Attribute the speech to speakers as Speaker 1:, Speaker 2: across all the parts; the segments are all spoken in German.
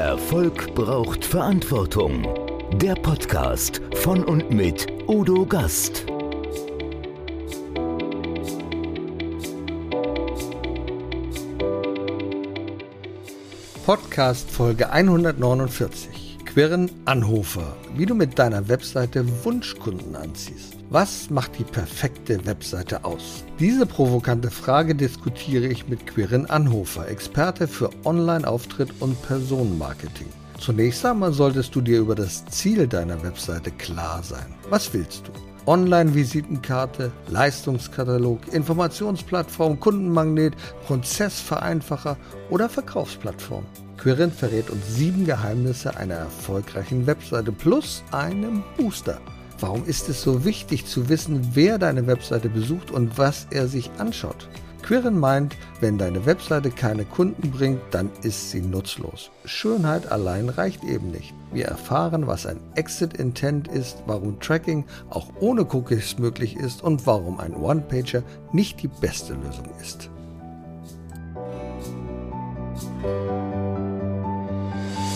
Speaker 1: Erfolg braucht Verantwortung. Der Podcast von und mit Udo Gast.
Speaker 2: Podcast Folge 149. Quirren Anhofer, wie du mit deiner Webseite Wunschkunden anziehst. Was macht die perfekte Webseite aus? Diese provokante Frage diskutiere ich mit Quirin Anhofer, Experte für Online-Auftritt und Personenmarketing. Zunächst einmal solltest du dir über das Ziel deiner Webseite klar sein. Was willst du? Online-Visitenkarte, Leistungskatalog, Informationsplattform, Kundenmagnet, Prozessvereinfacher oder Verkaufsplattform. Quirin verrät uns sieben Geheimnisse einer erfolgreichen Webseite plus einem Booster. Warum ist es so wichtig zu wissen, wer deine Webseite besucht und was er sich anschaut? Quirin meint, wenn deine Webseite keine Kunden bringt, dann ist sie nutzlos. Schönheit allein reicht eben nicht. Wir erfahren, was ein Exit Intent ist, warum Tracking auch ohne Cookies möglich ist und warum ein One-Pager nicht die beste Lösung ist.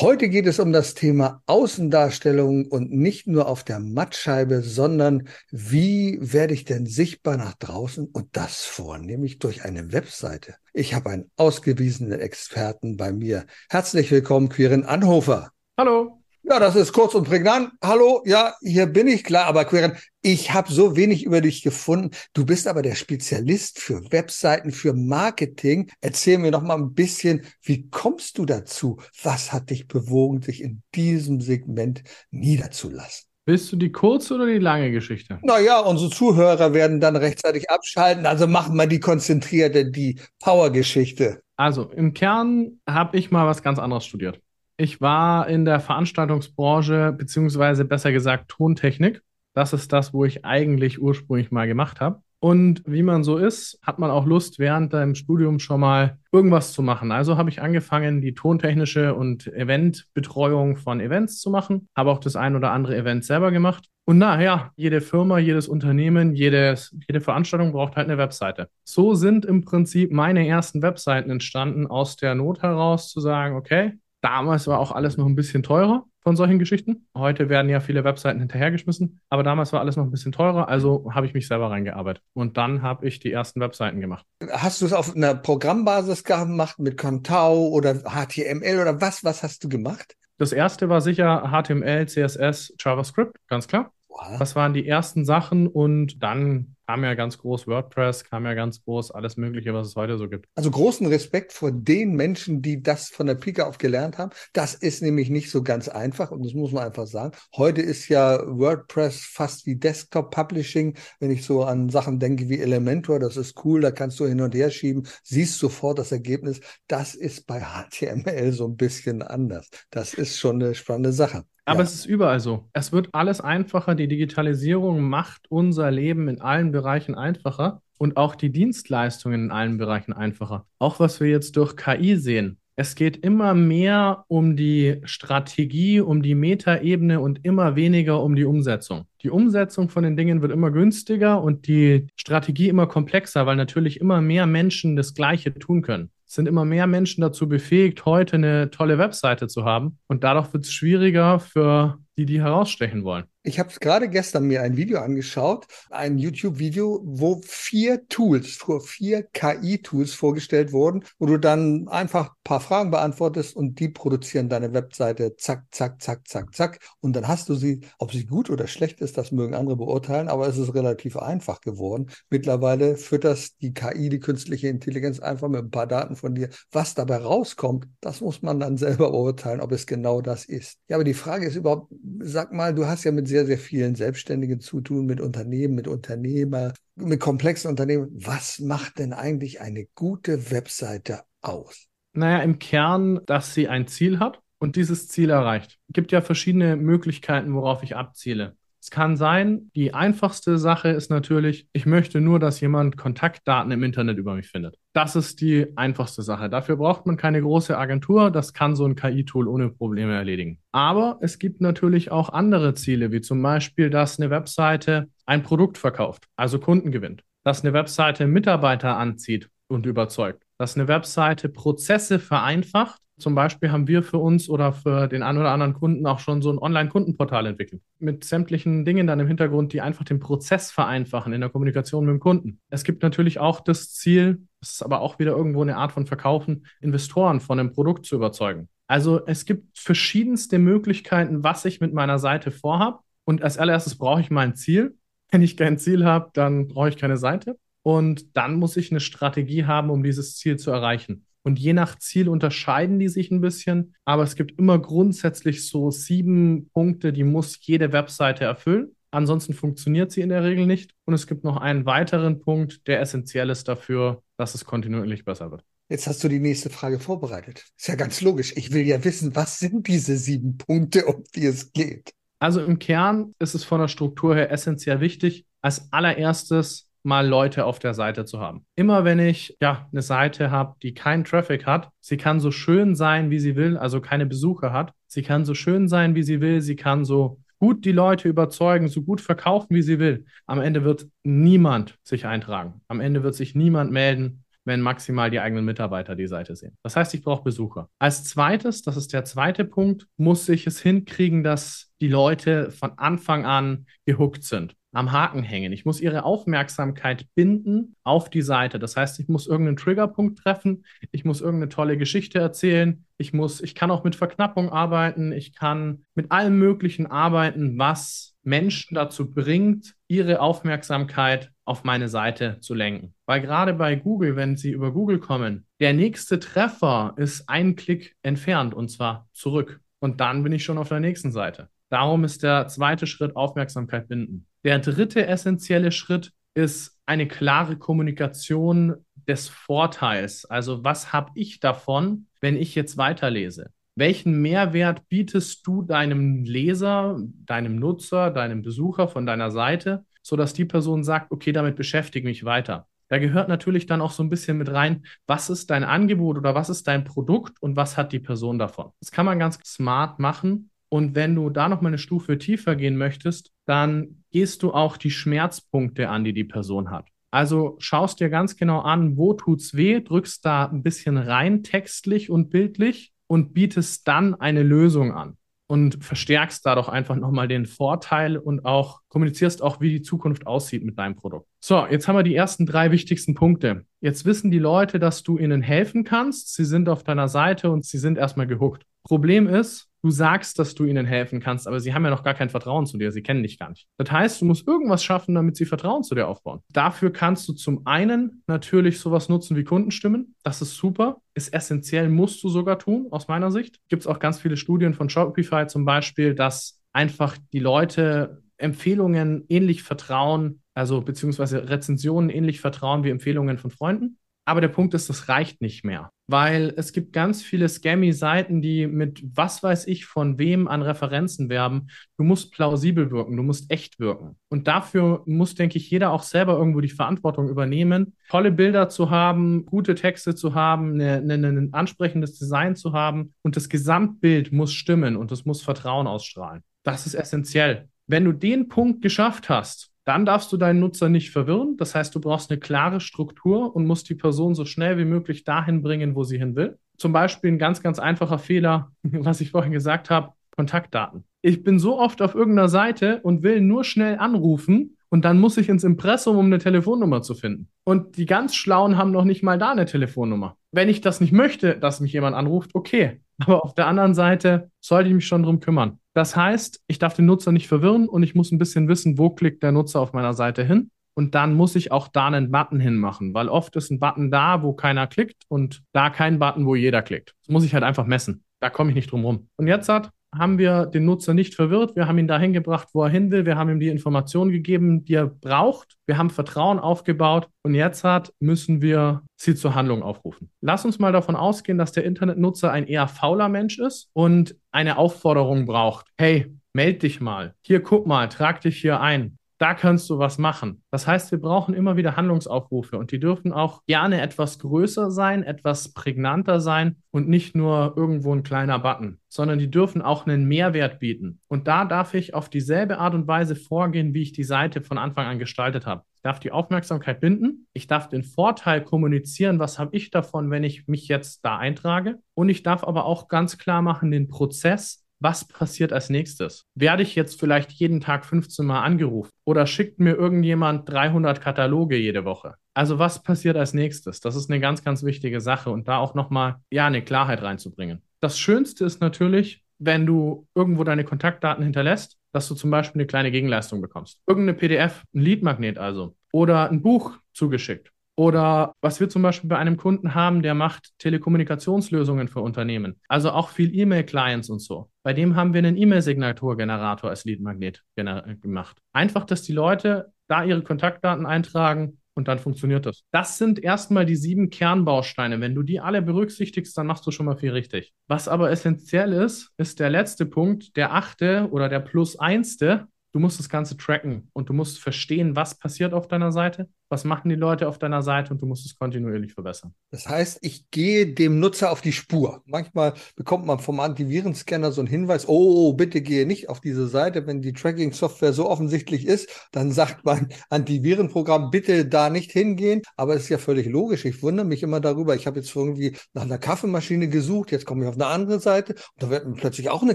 Speaker 2: Heute geht es um das Thema Außendarstellung und nicht nur auf der Mattscheibe, sondern wie werde ich denn sichtbar nach draußen und das vornehmlich durch eine Webseite. Ich habe einen ausgewiesenen Experten bei mir. Herzlich willkommen, Quirin Anhofer.
Speaker 3: Hallo.
Speaker 2: Ja, das ist kurz und prägnant. Hallo, ja, hier bin ich, klar, aber Queren, ich habe so wenig über dich gefunden. Du bist aber der Spezialist für Webseiten, für Marketing. Erzähl mir noch mal ein bisschen, wie kommst du dazu? Was hat dich bewogen, sich in diesem Segment niederzulassen?
Speaker 3: Willst du die kurze oder die lange Geschichte?
Speaker 2: Naja, unsere Zuhörer werden dann rechtzeitig abschalten. Also machen wir die konzentrierte, die Power-Geschichte.
Speaker 3: Also im Kern habe ich mal was ganz anderes studiert. Ich war in der Veranstaltungsbranche, beziehungsweise besser gesagt Tontechnik. Das ist das, wo ich eigentlich ursprünglich mal gemacht habe. Und wie man so ist, hat man auch Lust, während deinem Studium schon mal irgendwas zu machen. Also habe ich angefangen, die tontechnische und Eventbetreuung von Events zu machen. Habe auch das ein oder andere Event selber gemacht. Und naja, jede Firma, jedes Unternehmen, jedes, jede Veranstaltung braucht halt eine Webseite. So sind im Prinzip meine ersten Webseiten entstanden, aus der Not heraus zu sagen, okay, Damals war auch alles noch ein bisschen teurer von solchen Geschichten. Heute werden ja viele Webseiten hinterhergeschmissen, aber damals war alles noch ein bisschen teurer, also habe ich mich selber reingearbeitet. Und dann habe ich die ersten Webseiten gemacht.
Speaker 2: Hast du es auf einer Programmbasis gemacht mit Contao oder HTML oder was? Was hast du gemacht?
Speaker 3: Das erste war sicher HTML, CSS, JavaScript, ganz klar. Das waren die ersten Sachen und dann kam ja ganz groß WordPress, kam ja ganz groß alles Mögliche, was es heute so gibt.
Speaker 2: Also großen Respekt vor den Menschen, die das von der Pike auf gelernt haben. Das ist nämlich nicht so ganz einfach und das muss man einfach sagen. Heute ist ja WordPress fast wie Desktop Publishing. Wenn ich so an Sachen denke wie Elementor, das ist cool, da kannst du hin und her schieben, siehst sofort das Ergebnis. Das ist bei HTML so ein bisschen anders. Das ist schon eine spannende Sache.
Speaker 3: Aber ja. es ist überall so. Es wird alles einfacher. Die Digitalisierung macht unser Leben in allen Bereichen einfacher und auch die Dienstleistungen in allen Bereichen einfacher. Auch was wir jetzt durch KI sehen. Es geht immer mehr um die Strategie, um die Metaebene und immer weniger um die Umsetzung. Die Umsetzung von den Dingen wird immer günstiger und die Strategie immer komplexer, weil natürlich immer mehr Menschen das Gleiche tun können sind immer mehr Menschen dazu befähigt, heute eine tolle Webseite zu haben. Und dadurch wird es schwieriger für die, die herausstechen wollen.
Speaker 2: Ich habe gerade gestern mir ein Video angeschaut, ein YouTube-Video, wo vier Tools, vier KI-Tools vorgestellt wurden, wo du dann einfach ein paar Fragen beantwortest und die produzieren deine Webseite zack, zack, zack, zack, zack. Und dann hast du sie, ob sie gut oder schlecht ist, das mögen andere beurteilen, aber es ist relativ einfach geworden. Mittlerweile fütterst die KI, die künstliche Intelligenz, einfach mit ein paar Daten von dir. Was dabei rauskommt, das muss man dann selber beurteilen, ob es genau das ist. Ja, aber die Frage ist überhaupt, sag mal, du hast ja mit sehr sehr, sehr vielen Selbstständigen zu tun, mit Unternehmen, mit Unternehmer, mit komplexen Unternehmen. Was macht denn eigentlich eine gute Webseite aus?
Speaker 3: Naja, im Kern, dass sie ein Ziel hat und dieses Ziel erreicht. Es gibt ja verschiedene Möglichkeiten, worauf ich abziele. Es kann sein, die einfachste Sache ist natürlich, ich möchte nur, dass jemand Kontaktdaten im Internet über mich findet. Das ist die einfachste Sache. Dafür braucht man keine große Agentur. Das kann so ein KI-Tool ohne Probleme erledigen. Aber es gibt natürlich auch andere Ziele, wie zum Beispiel, dass eine Webseite ein Produkt verkauft, also Kunden gewinnt, dass eine Webseite Mitarbeiter anzieht und überzeugt, dass eine Webseite Prozesse vereinfacht zum Beispiel haben wir für uns oder für den einen oder anderen Kunden auch schon so ein Online-Kundenportal entwickelt. Mit sämtlichen Dingen dann im Hintergrund, die einfach den Prozess vereinfachen in der Kommunikation mit dem Kunden. Es gibt natürlich auch das Ziel, das ist aber auch wieder irgendwo eine Art von Verkaufen, Investoren von einem Produkt zu überzeugen. Also es gibt verschiedenste Möglichkeiten, was ich mit meiner Seite vorhabe. Und als allererstes brauche ich mein Ziel. Wenn ich kein Ziel habe, dann brauche ich keine Seite. Und dann muss ich eine Strategie haben, um dieses Ziel zu erreichen. Und je nach Ziel unterscheiden die sich ein bisschen, aber es gibt immer grundsätzlich so sieben Punkte, die muss jede Webseite erfüllen. Ansonsten funktioniert sie in der Regel nicht. Und es gibt noch einen weiteren Punkt, der essentiell ist dafür, dass es kontinuierlich besser wird.
Speaker 2: Jetzt hast du die nächste Frage vorbereitet. Ist ja ganz logisch. Ich will ja wissen, was sind diese sieben Punkte, um die es geht?
Speaker 3: Also im Kern ist es von der Struktur her essentiell wichtig, als allererstes mal Leute auf der Seite zu haben. Immer wenn ich ja eine Seite habe, die keinen Traffic hat, sie kann so schön sein, wie sie will, also keine Besucher hat. Sie kann so schön sein, wie sie will. Sie kann so gut die Leute überzeugen, so gut verkaufen, wie sie will. Am Ende wird niemand sich eintragen. Am Ende wird sich niemand melden, wenn maximal die eigenen Mitarbeiter die Seite sehen. Das heißt, ich brauche Besucher. Als zweites, das ist der zweite Punkt, muss ich es hinkriegen, dass die Leute von Anfang an gehuckt sind am Haken hängen. Ich muss ihre Aufmerksamkeit binden auf die Seite. Das heißt, ich muss irgendeinen Triggerpunkt treffen, ich muss irgendeine tolle Geschichte erzählen, ich muss, ich kann auch mit Verknappung arbeiten, ich kann mit allem Möglichen arbeiten, was Menschen dazu bringt, ihre Aufmerksamkeit auf meine Seite zu lenken. Weil gerade bei Google, wenn sie über Google kommen, der nächste Treffer ist ein Klick entfernt und zwar zurück. Und dann bin ich schon auf der nächsten Seite. Darum ist der zweite Schritt Aufmerksamkeit binden. Der dritte essentielle Schritt ist eine klare Kommunikation des Vorteils. Also was habe ich davon, wenn ich jetzt weiterlese? Welchen Mehrwert bietest du deinem Leser, deinem Nutzer, deinem Besucher von deiner Seite, sodass die Person sagt, okay, damit beschäftige mich weiter? Da gehört natürlich dann auch so ein bisschen mit rein, was ist dein Angebot oder was ist dein Produkt und was hat die Person davon. Das kann man ganz smart machen und wenn du da noch mal eine Stufe tiefer gehen möchtest, dann gehst du auch die Schmerzpunkte an, die die Person hat. Also schaust dir ganz genau an, wo tut's weh, drückst da ein bisschen rein textlich und bildlich und bietest dann eine Lösung an und verstärkst da doch einfach nochmal den Vorteil und auch kommunizierst auch, wie die Zukunft aussieht mit deinem Produkt. So, jetzt haben wir die ersten drei wichtigsten Punkte. Jetzt wissen die Leute, dass du ihnen helfen kannst. Sie sind auf deiner Seite und sie sind erstmal gehuckt. Problem ist, du sagst, dass du ihnen helfen kannst, aber sie haben ja noch gar kein Vertrauen zu dir, sie kennen dich gar nicht. Das heißt, du musst irgendwas schaffen, damit sie Vertrauen zu dir aufbauen. Dafür kannst du zum einen natürlich sowas nutzen wie Kundenstimmen. Das ist super, ist essentiell, musst du sogar tun, aus meiner Sicht. Gibt es auch ganz viele Studien von Shopify zum Beispiel, dass einfach die Leute Empfehlungen ähnlich vertrauen, also beziehungsweise Rezensionen ähnlich vertrauen wie Empfehlungen von Freunden. Aber der Punkt ist, das reicht nicht mehr, weil es gibt ganz viele Scammy-Seiten, die mit was weiß ich von wem an Referenzen werben. Du musst plausibel wirken, du musst echt wirken. Und dafür muss, denke ich, jeder auch selber irgendwo die Verantwortung übernehmen, tolle Bilder zu haben, gute Texte zu haben, ein ansprechendes Design zu haben. Und das Gesamtbild muss stimmen und es muss Vertrauen ausstrahlen. Das ist essentiell. Wenn du den Punkt geschafft hast, dann darfst du deinen Nutzer nicht verwirren. Das heißt, du brauchst eine klare Struktur und musst die Person so schnell wie möglich dahin bringen, wo sie hin will. Zum Beispiel ein ganz, ganz einfacher Fehler, was ich vorhin gesagt habe, Kontaktdaten. Ich bin so oft auf irgendeiner Seite und will nur schnell anrufen und dann muss ich ins Impressum, um eine Telefonnummer zu finden. Und die ganz Schlauen haben noch nicht mal da eine Telefonnummer. Wenn ich das nicht möchte, dass mich jemand anruft, okay. Aber auf der anderen Seite sollte ich mich schon drum kümmern. Das heißt, ich darf den Nutzer nicht verwirren und ich muss ein bisschen wissen, wo klickt der Nutzer auf meiner Seite hin. Und dann muss ich auch da einen Button hinmachen, weil oft ist ein Button da, wo keiner klickt und da kein Button, wo jeder klickt. Das muss ich halt einfach messen. Da komme ich nicht drum rum. Und jetzt hat haben wir den Nutzer nicht verwirrt. Wir haben ihn dahin gebracht, wo er hin will. Wir haben ihm die Informationen gegeben, die er braucht. Wir haben Vertrauen aufgebaut und jetzt hat, müssen wir sie zur Handlung aufrufen. Lass uns mal davon ausgehen, dass der Internetnutzer ein eher fauler Mensch ist und eine Aufforderung braucht. Hey, meld dich mal. Hier, guck mal, trag dich hier ein. Da kannst du was machen. Das heißt, wir brauchen immer wieder Handlungsaufrufe und die dürfen auch gerne etwas größer sein, etwas prägnanter sein und nicht nur irgendwo ein kleiner Button, sondern die dürfen auch einen Mehrwert bieten. Und da darf ich auf dieselbe Art und Weise vorgehen, wie ich die Seite von Anfang an gestaltet habe. Ich darf die Aufmerksamkeit binden, ich darf den Vorteil kommunizieren, was habe ich davon, wenn ich mich jetzt da eintrage. Und ich darf aber auch ganz klar machen, den Prozess, was passiert als nächstes? Werde ich jetzt vielleicht jeden Tag 15 Mal angerufen oder schickt mir irgendjemand 300 Kataloge jede Woche? Also was passiert als nächstes? Das ist eine ganz, ganz wichtige Sache und da auch nochmal, ja, eine Klarheit reinzubringen. Das Schönste ist natürlich, wenn du irgendwo deine Kontaktdaten hinterlässt, dass du zum Beispiel eine kleine Gegenleistung bekommst. Irgendeine PDF, ein Leadmagnet also oder ein Buch zugeschickt oder was wir zum Beispiel bei einem Kunden haben, der macht Telekommunikationslösungen für Unternehmen. Also auch viel E-Mail-Clients und so. Bei dem haben wir einen E-Mail-Signaturgenerator als Lead-Magnet gemacht. Einfach, dass die Leute da ihre Kontaktdaten eintragen und dann funktioniert das. Das sind erstmal die sieben Kernbausteine. Wenn du die alle berücksichtigst, dann machst du schon mal viel richtig. Was aber essentiell ist, ist der letzte Punkt, der achte oder der plus einste. Du musst das Ganze tracken und du musst verstehen, was passiert auf deiner Seite was machen die Leute auf deiner Seite und du musst es kontinuierlich verbessern.
Speaker 2: Das heißt, ich gehe dem Nutzer auf die Spur. Manchmal bekommt man vom Antivirenscanner so einen Hinweis, oh, bitte gehe nicht auf diese Seite. Wenn die Tracking-Software so offensichtlich ist, dann sagt mein Antivirenprogramm, bitte da nicht hingehen. Aber es ist ja völlig logisch. Ich wundere mich immer darüber. Ich habe jetzt irgendwie nach einer Kaffeemaschine gesucht, jetzt komme ich auf eine andere Seite und da wird mir plötzlich auch eine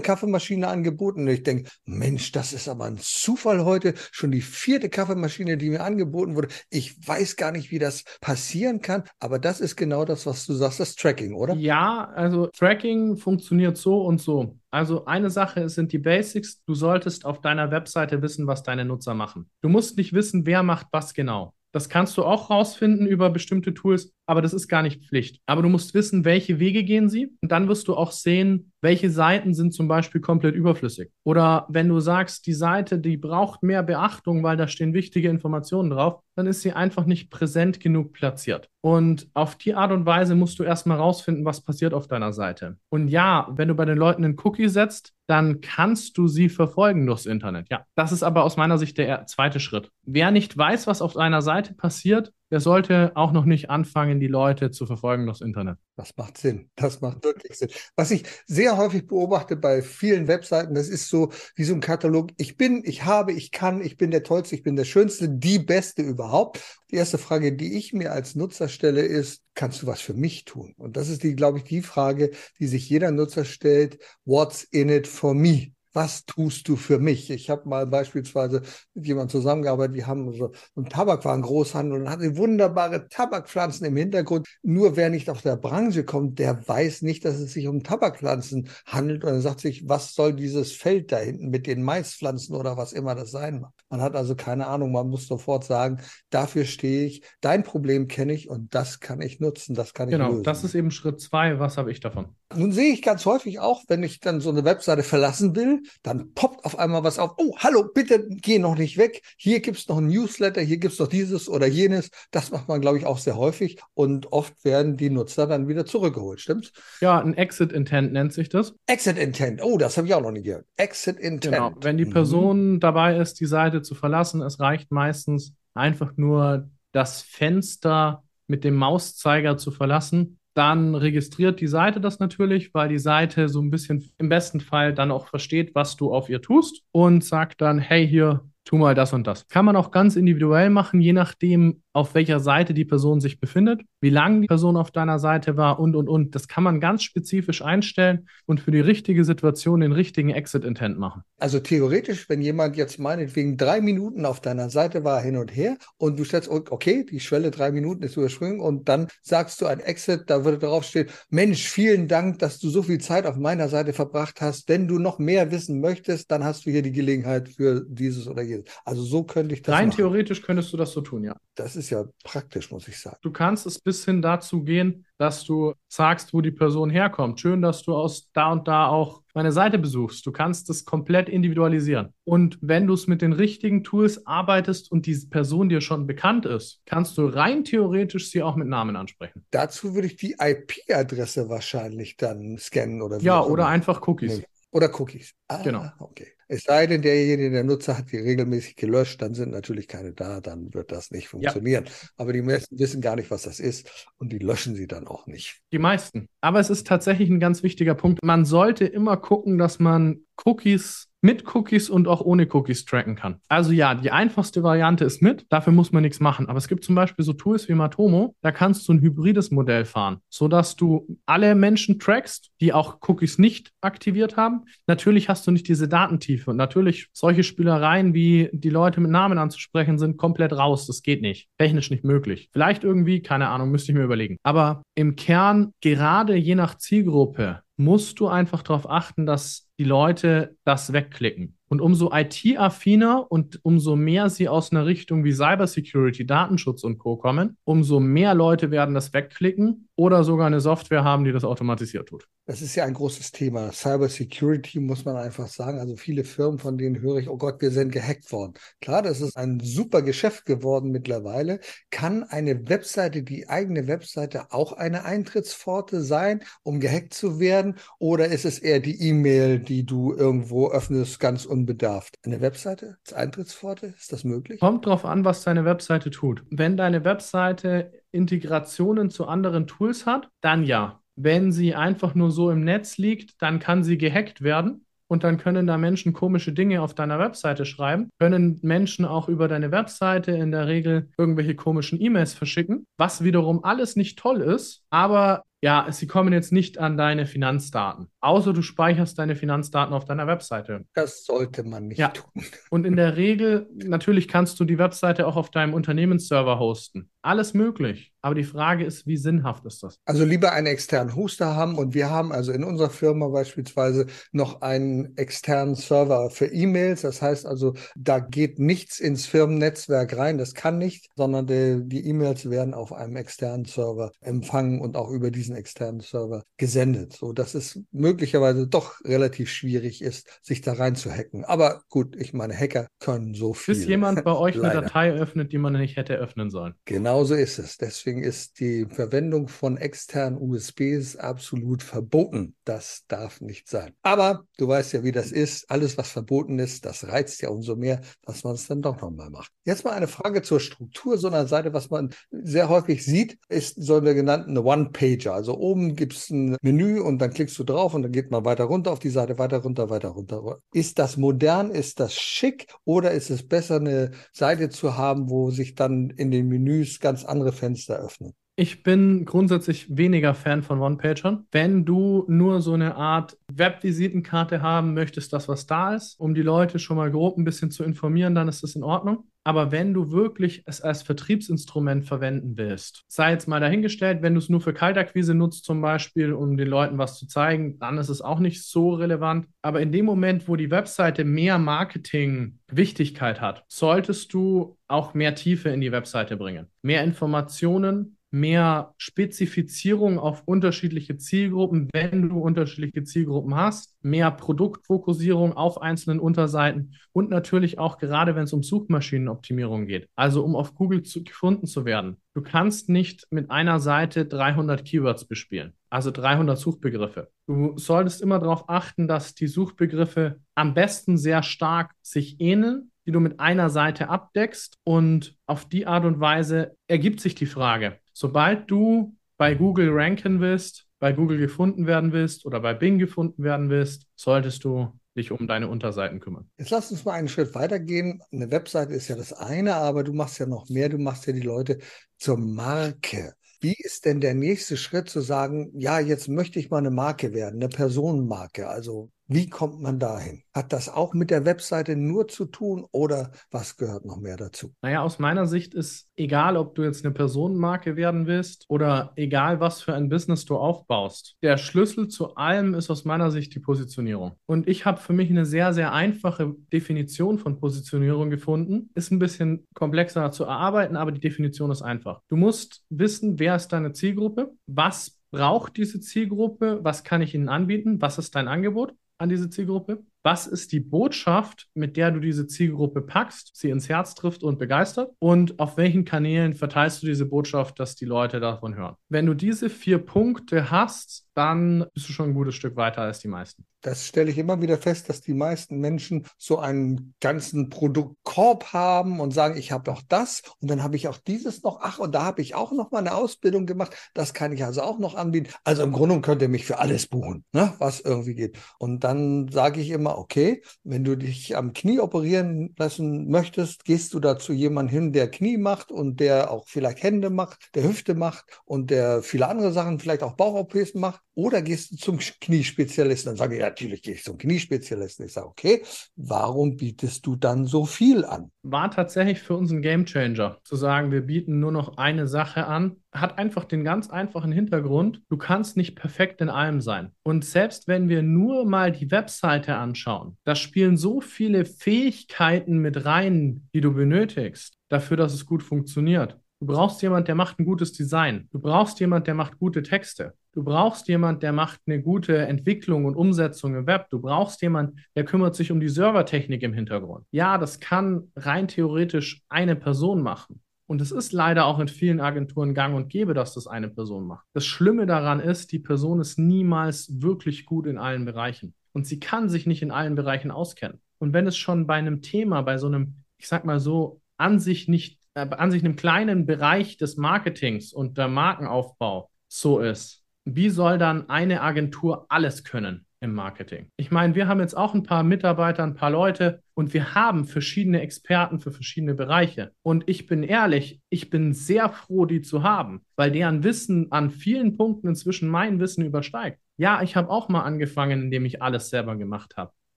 Speaker 2: Kaffeemaschine angeboten. Und ich denke, Mensch, das ist aber ein Zufall heute. Schon die vierte Kaffeemaschine, die mir angeboten wurde. Ich ich weiß gar nicht, wie das passieren kann, aber das ist genau das, was du sagst, das Tracking, oder?
Speaker 3: Ja, also Tracking funktioniert so und so. Also eine Sache sind die Basics. Du solltest auf deiner Webseite wissen, was deine Nutzer machen. Du musst nicht wissen, wer macht was genau. Das kannst du auch rausfinden über bestimmte Tools, aber das ist gar nicht Pflicht. Aber du musst wissen, welche Wege gehen sie und dann wirst du auch sehen, welche Seiten sind zum Beispiel komplett überflüssig. Oder wenn du sagst, die Seite, die braucht mehr Beachtung, weil da stehen wichtige Informationen drauf, dann ist sie einfach nicht präsent genug platziert. Und auf die Art und Weise musst du erstmal rausfinden, was passiert auf deiner Seite. Und ja, wenn du bei den Leuten einen Cookie setzt, dann kannst du sie verfolgen durchs Internet. Ja, das ist aber aus meiner Sicht der zweite Schritt. Wer nicht weiß, was auf einer Seite passiert, der sollte auch noch nicht anfangen, die Leute zu verfolgen durchs Internet.
Speaker 2: Das macht Sinn. Das macht wirklich Sinn. Was ich sehr häufig beobachte bei vielen Webseiten, das ist so wie so ein Katalog. Ich bin, ich habe, ich kann, ich bin der Tollste, ich bin der Schönste, die Beste überhaupt. Die erste Frage, die ich mir als Nutzer stelle, ist, kannst du was für mich tun? Und das ist die, glaube ich, die Frage, die sich jeder Nutzer stellt. What's in it for me? Was tust du für mich? Ich habe mal beispielsweise mit jemandem zusammengearbeitet, die haben so einen Tabakwarengroßhandel und hatten wunderbare Tabakpflanzen im Hintergrund. Nur wer nicht aus der Branche kommt, der weiß nicht, dass es sich um Tabakpflanzen handelt und dann sagt sich, was soll dieses Feld da hinten mit den Maispflanzen oder was immer das sein mag. Man hat also keine Ahnung, man muss sofort sagen, dafür stehe ich, dein Problem kenne ich und das kann ich nutzen, das kann ich
Speaker 3: genau,
Speaker 2: lösen.
Speaker 3: Genau, das ist eben Schritt zwei, was habe ich davon?
Speaker 2: Nun sehe ich ganz häufig auch, wenn ich dann so eine Webseite verlassen will, dann poppt auf einmal was auf. Oh, hallo, bitte geh noch nicht weg. Hier gibt es noch ein Newsletter, hier gibt es noch dieses oder jenes. Das macht man, glaube ich, auch sehr häufig. Und oft werden die Nutzer dann wieder zurückgeholt, stimmt's?
Speaker 3: Ja, ein Exit Intent nennt sich das.
Speaker 2: Exit Intent. Oh, das habe ich auch noch nicht gehört. Exit Intent. Genau.
Speaker 3: Wenn die. Person mhm. dabei ist, die Seite zu verlassen, es reicht meistens einfach nur das Fenster mit dem Mauszeiger zu verlassen dann registriert die Seite das natürlich, weil die Seite so ein bisschen im besten Fall dann auch versteht, was du auf ihr tust und sagt dann, hey, hier, tu mal das und das. Kann man auch ganz individuell machen, je nachdem, auf welcher Seite die Person sich befindet, wie lange die Person auf deiner Seite war und, und, und. Das kann man ganz spezifisch einstellen und für die richtige Situation den richtigen Exit-Intent machen.
Speaker 2: Also theoretisch, wenn jemand jetzt meinetwegen drei Minuten auf deiner Seite war, hin und her, und du stellst, okay, die Schwelle drei Minuten ist übersprungen und dann sagst du ein Exit, da würde draufstehen, Mensch, vielen Dank, dass du so viel Zeit auf meiner Seite verbracht hast. Wenn du noch mehr wissen möchtest, dann hast du hier die Gelegenheit für dieses oder jenes. Also so könnte ich das
Speaker 3: Rein machen. theoretisch könntest du das so tun, ja.
Speaker 2: Das ist ja praktisch, muss ich sagen.
Speaker 3: Du kannst es bis hin dazu gehen, dass du sagst, wo die Person herkommt. Schön, dass du aus da und da auch meine Seite besuchst. Du kannst es komplett individualisieren. Und wenn du es mit den richtigen Tools arbeitest und diese Person dir schon bekannt ist, kannst du rein theoretisch sie auch mit Namen ansprechen.
Speaker 2: Dazu würde ich die IP-Adresse wahrscheinlich dann scannen oder
Speaker 3: Ja, oder einfach Cookies. Nee.
Speaker 2: Oder Cookies.
Speaker 3: Ah, genau.
Speaker 2: Okay. Es sei denn, derjenige, der Nutzer hat die regelmäßig gelöscht, dann sind natürlich keine da, dann wird das nicht funktionieren. Ja. Aber die meisten wissen gar nicht, was das ist und die löschen sie dann auch nicht.
Speaker 3: Die meisten. Aber es ist tatsächlich ein ganz wichtiger Punkt. Man sollte immer gucken, dass man Cookies mit Cookies und auch ohne Cookies tracken kann. Also ja, die einfachste Variante ist mit, dafür muss man nichts machen. Aber es gibt zum Beispiel so Tools wie Matomo, da kannst du ein hybrides Modell fahren, sodass du alle Menschen trackst, die auch Cookies nicht aktiviert haben. Natürlich hast du nicht diese Datentiefe und natürlich solche Spielereien wie die Leute mit Namen anzusprechen sind komplett raus. Das geht nicht. Technisch nicht möglich. Vielleicht irgendwie, keine Ahnung, müsste ich mir überlegen. Aber im Kern, gerade je nach Zielgruppe, musst du einfach darauf achten, dass die Leute das wegklicken. Und umso IT-affiner und umso mehr sie aus einer Richtung wie Cybersecurity, Datenschutz und Co. kommen, umso mehr Leute werden das wegklicken oder sogar eine Software haben, die das automatisiert tut.
Speaker 2: Das ist ja ein großes Thema. Cybersecurity muss man einfach sagen. Also viele Firmen, von denen höre ich, oh Gott, wir sind gehackt worden. Klar, das ist ein super Geschäft geworden mittlerweile. Kann eine Webseite, die eigene Webseite auch eine Eintrittspforte sein, um gehackt zu werden? Oder ist es eher die E-Mail, die du irgendwo öffnest, ganz unbedarft? Eine Webseite als Eintrittspforte, ist das möglich?
Speaker 3: Kommt drauf an, was deine Webseite tut. Wenn deine Webseite Integrationen zu anderen Tools hat, dann ja. Wenn sie einfach nur so im Netz liegt, dann kann sie gehackt werden und dann können da Menschen komische Dinge auf deiner Webseite schreiben, können Menschen auch über deine Webseite in der Regel irgendwelche komischen E-Mails verschicken, was wiederum alles nicht toll ist, aber ja, sie kommen jetzt nicht an deine Finanzdaten, außer du speicherst deine Finanzdaten auf deiner Webseite.
Speaker 2: Das sollte man nicht
Speaker 3: ja.
Speaker 2: tun.
Speaker 3: Und in der Regel, natürlich kannst du die Webseite auch auf deinem Unternehmensserver hosten. Alles möglich. Aber die Frage ist, wie sinnhaft ist das?
Speaker 2: Also lieber einen externen Hoster haben und wir haben also in unserer Firma beispielsweise noch einen externen Server für E-Mails. Das heißt also, da geht nichts ins Firmennetzwerk rein. Das kann nicht, sondern die E-Mails werden auf einem externen Server empfangen und auch über diesen externen Server gesendet, so dass es möglicherweise doch relativ schwierig ist, sich da rein zu hacken. Aber gut, ich meine, Hacker können so viel.
Speaker 3: Bis jemand bei euch eine Datei öffnet, die man nicht hätte öffnen sollen.
Speaker 2: Genauso ist es. Deswegen ist die Verwendung von externen USBs absolut verboten. Das darf nicht sein. Aber du weißt ja, wie das ist. Alles, was verboten ist, das reizt ja umso mehr, dass man es dann doch nochmal macht. Jetzt mal eine Frage zur Struktur so einer Seite. Was man sehr häufig sieht, ist so eine genannte One-Pager. Also oben gibt es ein Menü und dann klickst du drauf und dann geht man weiter runter auf die Seite, weiter runter, weiter runter. Ist das modern? Ist das schick? Oder ist es besser, eine Seite zu haben, wo sich dann in den Menüs ganz andere Fenster öffnen?
Speaker 3: Ich bin grundsätzlich weniger Fan von One-Pagern. Wenn du nur so eine Art Webvisitenkarte haben möchtest, das was da ist, um die Leute schon mal grob ein bisschen zu informieren, dann ist das in Ordnung. Aber wenn du wirklich es als Vertriebsinstrument verwenden willst, sei jetzt mal dahingestellt, wenn du es nur für Kaltakquise nutzt, zum Beispiel, um den Leuten was zu zeigen, dann ist es auch nicht so relevant. Aber in dem Moment, wo die Webseite mehr Marketing-Wichtigkeit hat, solltest du auch mehr Tiefe in die Webseite bringen. Mehr Informationen, mehr Spezifizierung auf unterschiedliche Zielgruppen, wenn du unterschiedliche Zielgruppen hast, mehr Produktfokussierung auf einzelnen Unterseiten und natürlich auch gerade, wenn es um Suchmaschinenoptimierung geht, also um auf Google zu, gefunden zu werden. Du kannst nicht mit einer Seite 300 Keywords bespielen, also 300 Suchbegriffe. Du solltest immer darauf achten, dass die Suchbegriffe am besten sehr stark sich ähneln die du mit einer Seite abdeckst und auf die Art und Weise ergibt sich die Frage, Sobald du bei Google ranken willst, bei Google gefunden werden willst oder bei Bing gefunden werden willst, solltest du dich um deine Unterseiten kümmern.
Speaker 2: Jetzt lass uns mal einen Schritt weitergehen. Eine Webseite ist ja das eine, aber du machst ja noch mehr. Du machst ja die Leute zur Marke. Wie ist denn der nächste Schritt zu sagen, ja, jetzt möchte ich mal eine Marke werden, eine Personenmarke? Also wie kommt man dahin? Hat das auch mit der Webseite nur zu tun oder was gehört noch mehr dazu?
Speaker 3: Naja, aus meiner Sicht ist egal, ob du jetzt eine Personenmarke werden willst oder egal, was für ein Business du aufbaust. Der Schlüssel zu allem ist aus meiner Sicht die Positionierung. Und ich habe für mich eine sehr, sehr einfache Definition von Positionierung gefunden. Ist ein bisschen komplexer zu erarbeiten, aber die Definition ist einfach. Du musst wissen, wer ist deine Zielgruppe, was braucht diese Zielgruppe, was kann ich ihnen anbieten, was ist dein Angebot an diese Zielgruppe Was ist die Botschaft, mit der du diese Zielgruppe packst, sie ins Herz trifft und begeistert? Und auf welchen Kanälen verteilst du diese Botschaft, dass die Leute davon hören? Wenn du diese vier Punkte hast, dann bist du schon ein gutes Stück weiter als die meisten.
Speaker 2: Das stelle ich immer wieder fest, dass die meisten Menschen so einen ganzen Produktkorb haben und sagen, ich habe auch das und dann habe ich auch dieses noch, ach, und da habe ich auch noch mal eine Ausbildung gemacht, das kann ich also auch noch anbieten. Also im Grunde könnt ihr mich für alles buchen, ne, was irgendwie geht. Und dann sage ich immer, okay, wenn du dich am Knie operieren lassen möchtest, gehst du da zu jemandem hin, der Knie macht und der auch vielleicht Hände macht, der Hüfte macht und der viele andere Sachen, vielleicht auch Bauch-OPs macht oder gehst du zum Kniespezialisten? Dann sage ich, natürlich gehe ich zum Kniespezialisten. Ich sage, okay, warum bietest du dann so viel an?
Speaker 3: War tatsächlich für uns ein Gamechanger, zu sagen, wir bieten nur noch eine Sache an. Hat einfach den ganz einfachen Hintergrund, du kannst nicht perfekt in allem sein. Und selbst wenn wir nur mal die Webseite anschauen, da spielen so viele Fähigkeiten mit rein, die du benötigst, dafür, dass es gut funktioniert. Du brauchst jemand, der macht ein gutes Design. Du brauchst jemand, der macht gute Texte. Du brauchst jemand, der macht eine gute Entwicklung und Umsetzung im Web. Du brauchst jemand, der kümmert sich um die Servertechnik im Hintergrund. Ja, das kann rein theoretisch eine Person machen. Und es ist leider auch in vielen Agenturen gang und gäbe, dass das eine Person macht. Das Schlimme daran ist, die Person ist niemals wirklich gut in allen Bereichen. Und sie kann sich nicht in allen Bereichen auskennen. Und wenn es schon bei einem Thema, bei so einem, ich sag mal so, an sich nicht an sich einem kleinen Bereich des Marketings und der Markenaufbau so ist, wie soll dann eine Agentur alles können im Marketing? Ich meine, wir haben jetzt auch ein paar Mitarbeiter, ein paar Leute und wir haben verschiedene Experten für verschiedene Bereiche. Und ich bin ehrlich, ich bin sehr froh, die zu haben, weil deren Wissen an vielen Punkten inzwischen mein Wissen übersteigt. Ja, ich habe auch mal angefangen, indem ich alles selber gemacht habe.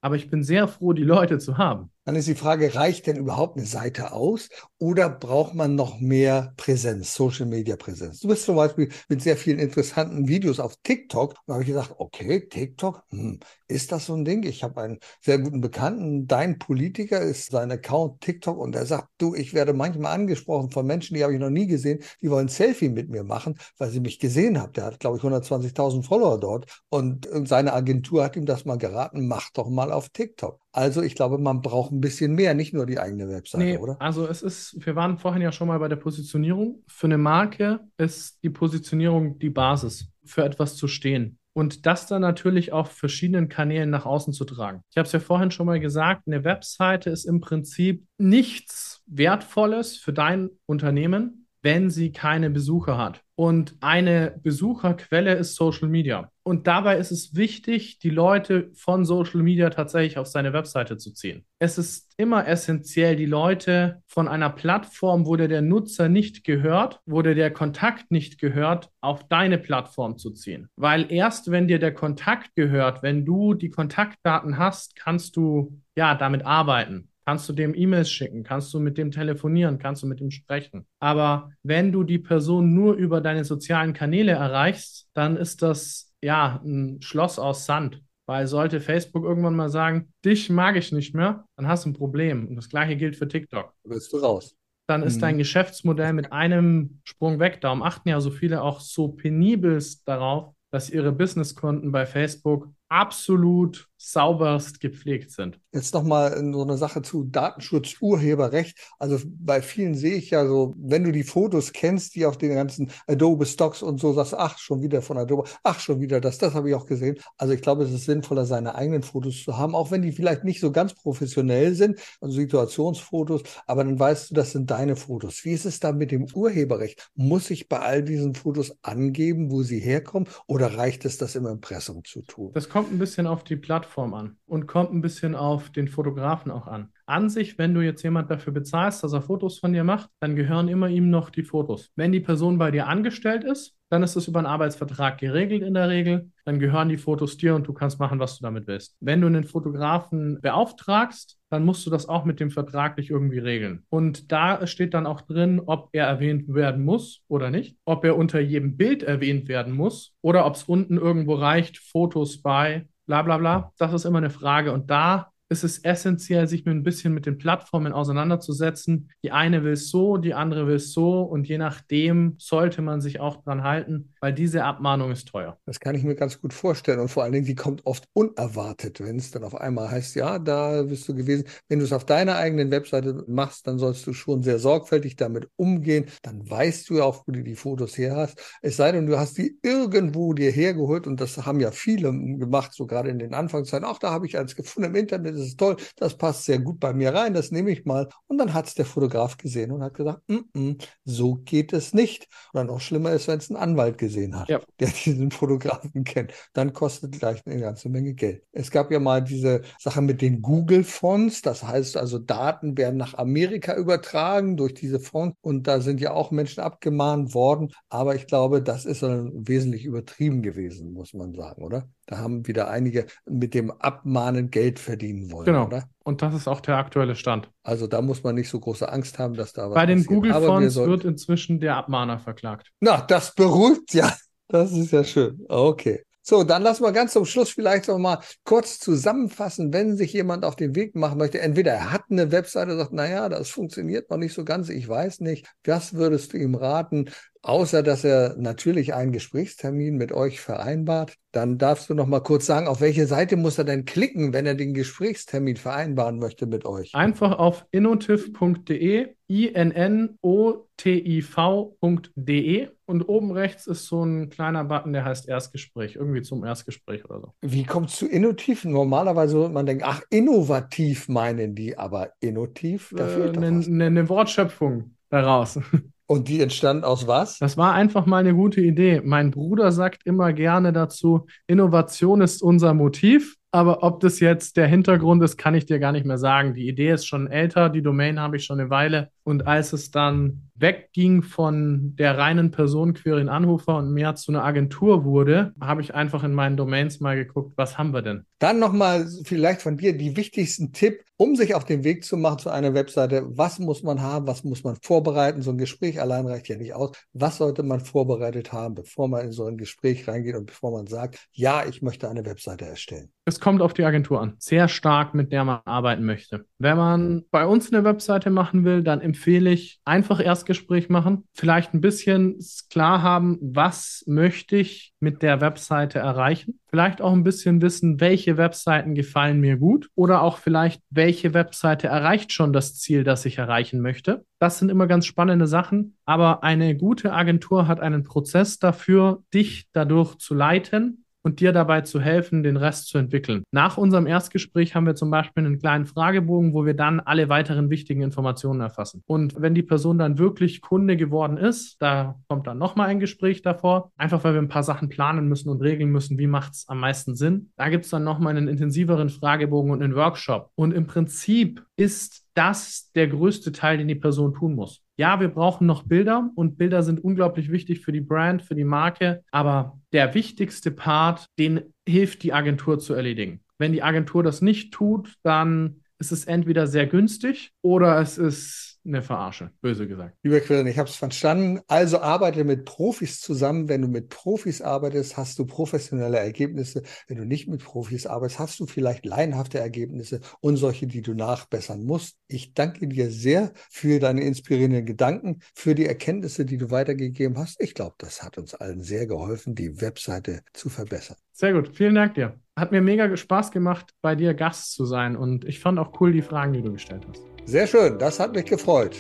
Speaker 3: Aber ich bin sehr froh, die Leute zu haben.
Speaker 2: Dann ist die Frage, reicht denn überhaupt eine Seite aus oder braucht man noch mehr Präsenz, Social Media Präsenz? Du bist zum Beispiel mit sehr vielen interessanten Videos auf TikTok. Da habe ich gedacht, okay, TikTok, hm, ist das so ein Ding? Ich habe einen sehr guten Bekannten, dein Politiker ist sein Account TikTok und er sagt, du, ich werde manchmal angesprochen von Menschen, die habe ich noch nie gesehen, die wollen Selfie mit mir machen, weil sie mich gesehen haben. Der hat, glaube ich, 120.000 Follower dort und seine Agentur hat ihm das mal geraten, mach doch mal auf TikTok. Also ich glaube, man braucht ein bisschen mehr, nicht nur die eigene Webseite, nee, oder?
Speaker 3: Also es ist, wir waren vorhin ja schon mal bei der Positionierung. Für eine Marke ist die Positionierung die Basis, für etwas zu stehen. Und das dann natürlich auf verschiedenen Kanälen nach außen zu tragen. Ich habe es ja vorhin schon mal gesagt, eine Webseite ist im Prinzip nichts Wertvolles für dein Unternehmen, wenn sie keine Besucher hat. Und eine Besucherquelle ist Social Media. Und dabei ist es wichtig, die Leute von Social Media tatsächlich auf seine Webseite zu ziehen. Es ist immer essentiell, die Leute von einer Plattform, wo der, der Nutzer nicht gehört, wo der, der Kontakt nicht gehört, auf deine Plattform zu ziehen. Weil erst wenn dir der Kontakt gehört, wenn du die Kontaktdaten hast, kannst du ja damit arbeiten. Kannst du dem E-Mails schicken, kannst du mit dem telefonieren, kannst du mit ihm sprechen. Aber wenn du die Person nur über deine sozialen Kanäle erreichst, dann ist das ja ein Schloss aus Sand. Weil sollte Facebook irgendwann mal sagen, dich mag ich nicht mehr, dann hast du ein Problem. Und das gleiche gilt für TikTok.
Speaker 2: Dann bist du raus.
Speaker 3: Dann ist mhm. dein Geschäftsmodell mit einem Sprung weg. Darum achten ja so viele auch so penibelst darauf, dass ihre Businesskunden bei Facebook absolut sauberst gepflegt sind.
Speaker 2: Jetzt nochmal so eine Sache zu Datenschutz, Urheberrecht. Also bei vielen sehe ich ja so, wenn du die Fotos kennst, die auf den ganzen Adobe Stocks und so sagst, ach, schon wieder von Adobe, ach, schon wieder das, das habe ich auch gesehen. Also ich glaube, es ist sinnvoller, seine eigenen Fotos zu haben, auch wenn die vielleicht nicht so ganz professionell sind, also Situationsfotos, aber dann weißt du, das sind deine Fotos. Wie ist es da mit dem Urheberrecht? Muss ich bei all diesen Fotos angeben, wo sie herkommen oder reicht es, das im Impressum zu tun?
Speaker 3: Das kommt ein bisschen auf die Plattform an und kommt ein bisschen auf den Fotografen auch an. An sich, wenn du jetzt jemand dafür bezahlst, dass er Fotos von dir macht, dann gehören immer ihm noch die Fotos. Wenn die Person bei dir angestellt ist, dann ist es über einen Arbeitsvertrag geregelt in der Regel. Dann gehören die Fotos dir und du kannst machen, was du damit willst. Wenn du einen Fotografen beauftragst, dann musst du das auch mit dem vertraglich irgendwie regeln. Und da steht dann auch drin, ob er erwähnt werden muss oder nicht, ob er unter jedem Bild erwähnt werden muss oder ob es unten irgendwo reicht, Fotos bei, bla bla bla. Das ist immer eine Frage. Und da ist es essentiell, sich ein bisschen mit den Plattformen auseinanderzusetzen. Die eine will es so, die andere will es so und je nachdem sollte man sich auch dran halten, weil diese Abmahnung ist teuer.
Speaker 2: Das kann ich mir ganz gut vorstellen und vor allen Dingen, die kommt oft unerwartet, wenn es dann auf einmal heißt, ja, da bist du gewesen. Wenn du es auf deiner eigenen Webseite machst, dann sollst du schon sehr sorgfältig damit umgehen. Dann weißt du ja auch, wo du die Fotos her hast. Es sei denn, du hast die irgendwo dir hergeholt und das haben ja viele gemacht, so gerade in den Anfangszeiten. Auch da habe ich eins gefunden im Internet, das ist toll, das passt sehr gut bei mir rein, das nehme ich mal. Und dann hat es der Fotograf gesehen und hat gesagt, mm -mm, so geht es nicht. Dann noch schlimmer ist, wenn es ein Anwalt gesehen hat, ja. der diesen Fotografen kennt. Dann kostet gleich eine ganze Menge Geld. Es gab ja mal diese Sache mit den Google-Fonds, das heißt also, Daten werden nach Amerika übertragen durch diese Fonds und da sind ja auch Menschen abgemahnt worden. Aber ich glaube, das ist wesentlich übertrieben gewesen, muss man sagen, oder? Da haben wieder einige mit dem Abmahnen Geld verdienen wollen,
Speaker 3: genau. oder? Und das ist auch der aktuelle Stand.
Speaker 2: Also da muss man nicht so große Angst haben, dass da was
Speaker 3: Bei den Google-Fonds wird inzwischen der Abmahner verklagt.
Speaker 2: Na, das beruhigt ja. Das ist ja schön. Okay. So, dann lassen wir ganz zum Schluss vielleicht noch mal kurz zusammenfassen, wenn sich jemand auf den Weg machen möchte. Entweder er hat eine Webseite, sagt, naja, das funktioniert noch nicht so ganz, ich weiß nicht. Was würdest du ihm raten? Außer dass er natürlich einen Gesprächstermin mit euch vereinbart, dann darfst du noch mal kurz sagen, auf welche Seite muss er denn klicken, wenn er den Gesprächstermin vereinbaren möchte mit euch?
Speaker 3: Einfach auf innotiv.de, i n n o t i v.de und oben rechts ist so ein kleiner Button, der heißt Erstgespräch, irgendwie zum Erstgespräch oder so.
Speaker 2: Wie kommt es zu innovativ? Normalerweise würde man denken, ach, innovativ meinen die, aber innovativ,
Speaker 3: da äh, fehlt Eine ne, ne Wortschöpfung daraus.
Speaker 2: Und die entstand aus was?
Speaker 3: Das war einfach mal eine gute Idee. Mein Bruder sagt immer gerne dazu, Innovation ist unser Motiv. Aber ob das jetzt der Hintergrund ist, kann ich dir gar nicht mehr sagen. Die Idee ist schon älter, die Domain habe ich schon eine Weile. Und als es dann wegging von der reinen Person Quirin Anrufer und mehr zu einer Agentur wurde, habe ich einfach in meinen Domains mal geguckt, was haben wir denn?
Speaker 2: Dann nochmal vielleicht von dir die wichtigsten Tipp, um sich auf den Weg zu machen zu einer Webseite. Was muss man haben? Was muss man vorbereiten? So ein Gespräch allein reicht ja nicht aus. Was sollte man vorbereitet haben, bevor man in so ein Gespräch reingeht und bevor man sagt, ja, ich möchte eine Webseite erstellen?
Speaker 3: Es kommt auf die Agentur an. Sehr stark, mit der man arbeiten möchte. Wenn man bei uns eine Webseite machen will, dann empfehle ich einfach Erstgespräch machen. Vielleicht ein bisschen klar haben, was möchte ich mit der Webseite erreichen. Vielleicht auch ein bisschen wissen, welche Webseiten gefallen mir gut oder auch vielleicht, welche Webseite erreicht schon das Ziel, das ich erreichen möchte. Das sind immer ganz spannende Sachen, aber eine gute Agentur hat einen Prozess dafür, dich dadurch zu leiten und dir dabei zu helfen, den Rest zu entwickeln. Nach unserem Erstgespräch haben wir zum Beispiel einen kleinen Fragebogen, wo wir dann alle weiteren wichtigen Informationen erfassen. Und wenn die Person dann wirklich Kunde geworden ist, da kommt dann nochmal ein Gespräch davor, einfach weil wir ein paar Sachen planen müssen und regeln müssen, wie macht es am meisten Sinn. Da gibt es dann nochmal einen intensiveren Fragebogen und einen Workshop. Und im Prinzip ist das der größte Teil, den die Person tun muss. Ja, wir brauchen noch Bilder und Bilder sind unglaublich wichtig für die Brand, für die Marke, aber der wichtigste Part, den hilft die Agentur zu erledigen. Wenn die Agentur das nicht tut, dann ist es entweder sehr günstig oder es ist eine Verarsche, böse gesagt.
Speaker 2: Lieber Quillen, ich habe es verstanden. Also arbeite mit Profis zusammen. Wenn du mit Profis arbeitest, hast du professionelle Ergebnisse. Wenn du nicht mit Profis arbeitest, hast du vielleicht laienhafte Ergebnisse und solche, die du nachbessern musst. Ich danke dir sehr für deine inspirierenden Gedanken, für die Erkenntnisse, die du weitergegeben hast. Ich glaube, das hat uns allen sehr geholfen, die Webseite zu verbessern.
Speaker 3: Sehr gut. Vielen Dank dir. Hat mir mega Spaß gemacht, bei dir Gast zu sein und ich fand auch cool die Fragen, die du gestellt hast.
Speaker 2: Sehr schön, das hat mich gefreut.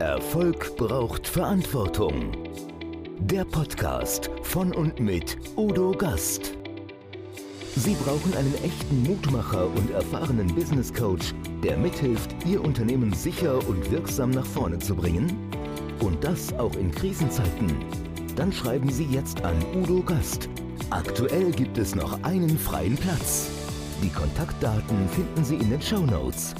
Speaker 1: Erfolg braucht Verantwortung. Der Podcast von und mit Udo Gast. Sie brauchen einen echten Mutmacher und erfahrenen Business Coach, der mithilft, Ihr Unternehmen sicher und wirksam nach vorne zu bringen? Und das auch in Krisenzeiten? Dann schreiben Sie jetzt an Udo Gast. Aktuell gibt es noch einen freien Platz. Die Kontaktdaten finden Sie in den Show Notes.